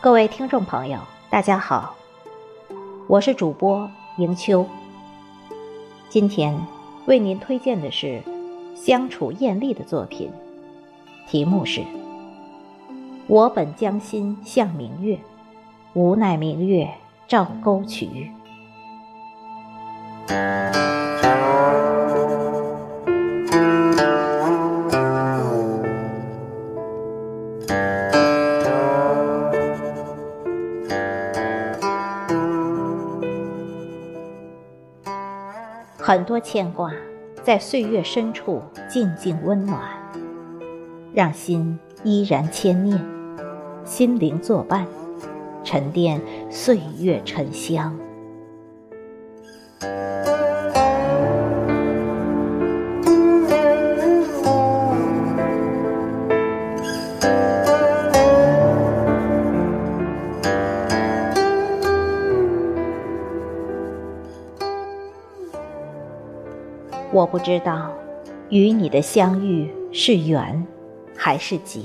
各位听众朋友，大家好，我是主播迎秋。今天为您推荐的是相处艳丽的作品，题目是《我本将心向明月，无奈明月照沟渠》。很多牵挂，在岁月深处静静温暖，让心依然牵念，心灵作伴，沉淀岁月沉香。我不知道，与你的相遇是缘，还是劫？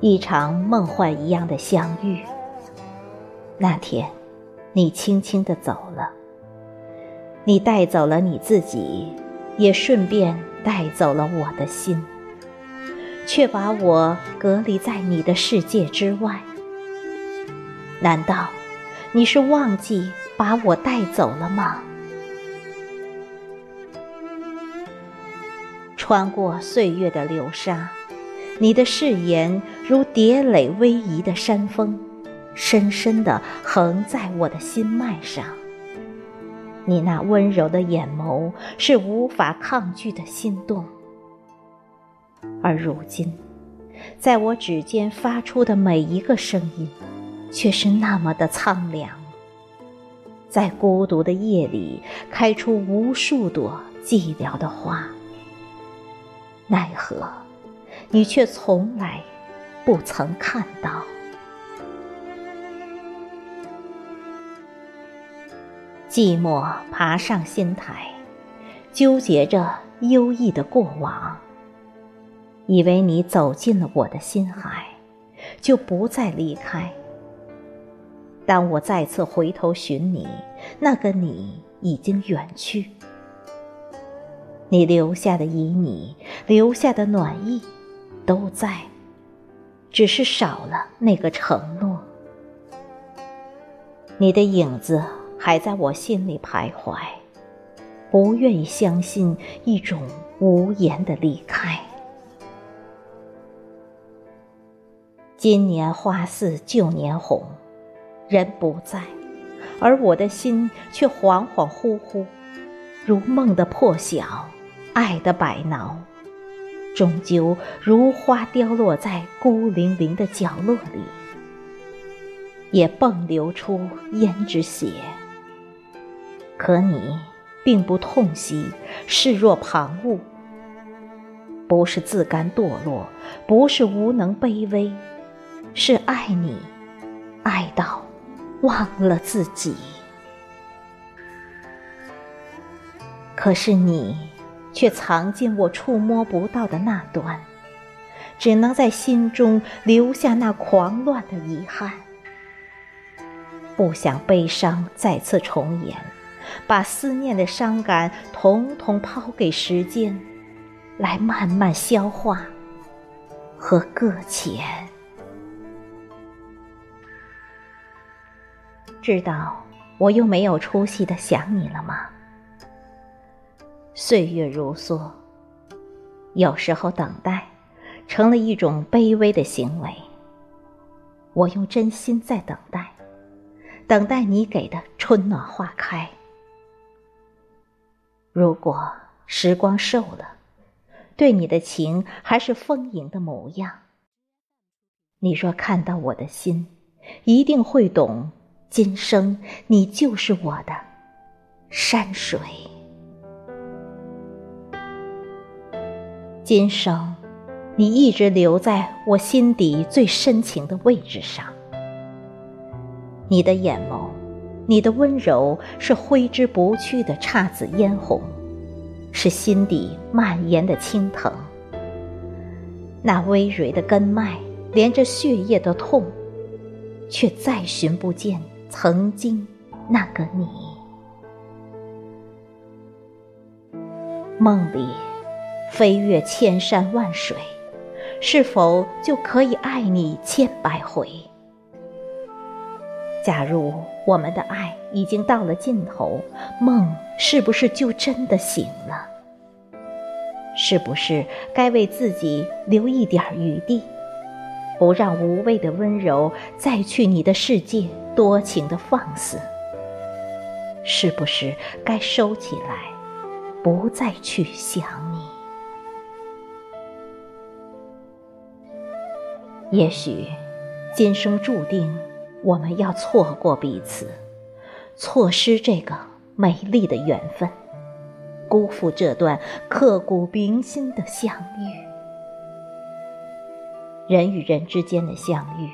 一场梦幻一样的相遇。那天，你轻轻地走了，你带走了你自己，也顺便带走了我的心，却把我隔离在你的世界之外。难道你是忘记把我带走了吗？穿过岁月的流沙，你的誓言如叠垒逶迤的山峰，深深地横在我的心脉上。你那温柔的眼眸是无法抗拒的心动，而如今，在我指尖发出的每一个声音，却是那么的苍凉。在孤独的夜里，开出无数朵寂寥的花。奈何，你却从来不曾看到。寂寞爬上心台，纠结着忧郁的过往。以为你走进了我的心海，就不再离开。当我再次回头寻你，那个你已经远去。你留下的旖旎，留下的暖意，都在，只是少了那个承诺。你的影子还在我心里徘徊，不愿意相信一种无言的离开。今年花似旧年红，人不在，而我的心却恍恍惚惚，如梦的破晓。爱的摆挠，终究如花凋落在孤零零的角落里，也迸流出胭脂血。可你并不痛惜，视若旁物。不是自甘堕落，不是无能卑微，是爱你，爱到忘了自己。可是你。却藏进我触摸不到的那端，只能在心中留下那狂乱的遗憾。不想悲伤再次重演，把思念的伤感统统抛给时间，来慢慢消化和搁浅。知道我又没有出息的想你了吗？岁月如梭，有时候等待成了一种卑微的行为。我用真心在等待，等待你给的春暖花开。如果时光瘦了，对你的情还是丰盈的模样。你若看到我的心，一定会懂，今生你就是我的山水。今生，你一直留在我心底最深情的位置上。你的眼眸，你的温柔，是挥之不去的姹紫嫣红，是心底蔓延的青藤。那葳蕤的根脉，连着血液的痛，却再寻不见曾经那个你。梦里飞越千山万水，是否就可以爱你千百回？假如我们的爱已经到了尽头，梦是不是就真的醒了？是不是该为自己留一点余地，不让无谓的温柔再去你的世界多情的放肆？是不是该收起来，不再去想也许，今生注定。我们要错过彼此，错失这个美丽的缘分，辜负这段刻骨铭心的相遇。人与人之间的相遇，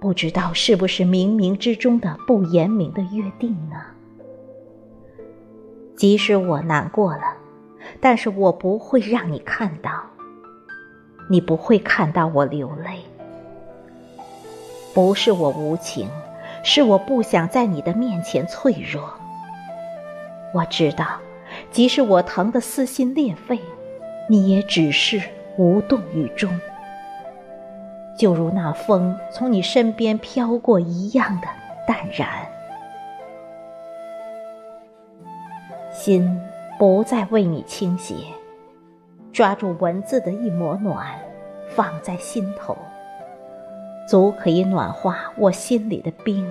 不知道是不是冥冥之中的不言明的约定呢？即使我难过了，但是我不会让你看到，你不会看到我流泪。不是我无情，是我不想在你的面前脆弱。我知道，即使我疼得撕心裂肺，你也只是无动于衷，就如那风从你身边飘过一样的淡然。心不再为你倾斜，抓住文字的一抹暖，放在心头。足可以暖化我心里的冰，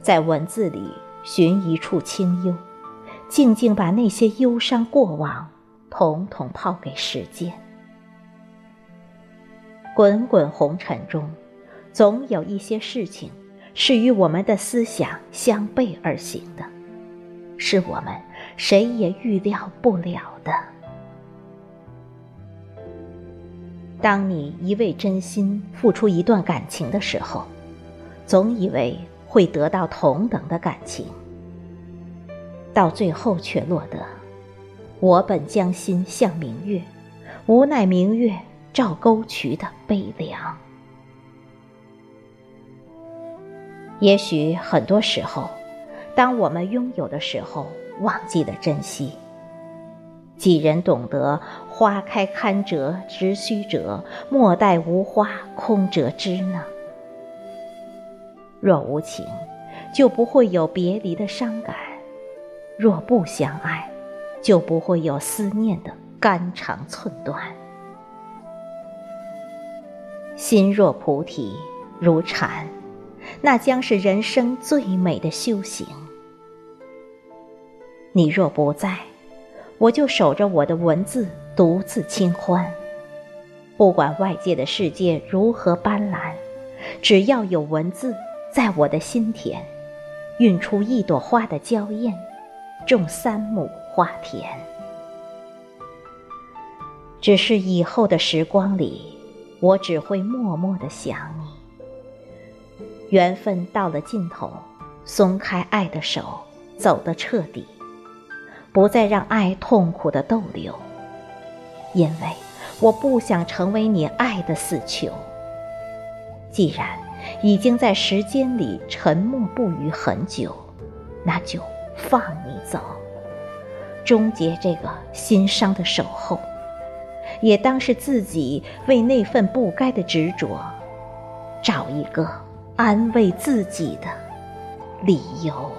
在文字里寻一处清幽，静静把那些忧伤过往统统抛给时间。滚滚红尘中，总有一些事情是与我们的思想相背而行的，是我们谁也预料不了的。当你一味真心付出一段感情的时候，总以为会得到同等的感情，到最后却落得我本将心向明月，无奈明月照沟渠的悲凉。也许很多时候，当我们拥有的时候，忘记了珍惜。几人懂得花开堪折直须折，莫待无花空折枝呢？若无情，就不会有别离的伤感；若不相爱，就不会有思念的肝肠寸断。心若菩提如禅，那将是人生最美的修行。你若不在。我就守着我的文字，独自清欢。不管外界的世界如何斑斓，只要有文字在我的心田，运出一朵花的娇艳，种三亩花田。只是以后的时光里，我只会默默的想你。缘分到了尽头，松开爱的手，走得彻底。不再让爱痛苦的逗留，因为我不想成为你爱的死囚。既然已经在时间里沉默不语很久，那就放你走，终结这个心伤的守候，也当是自己为那份不该的执着，找一个安慰自己的理由。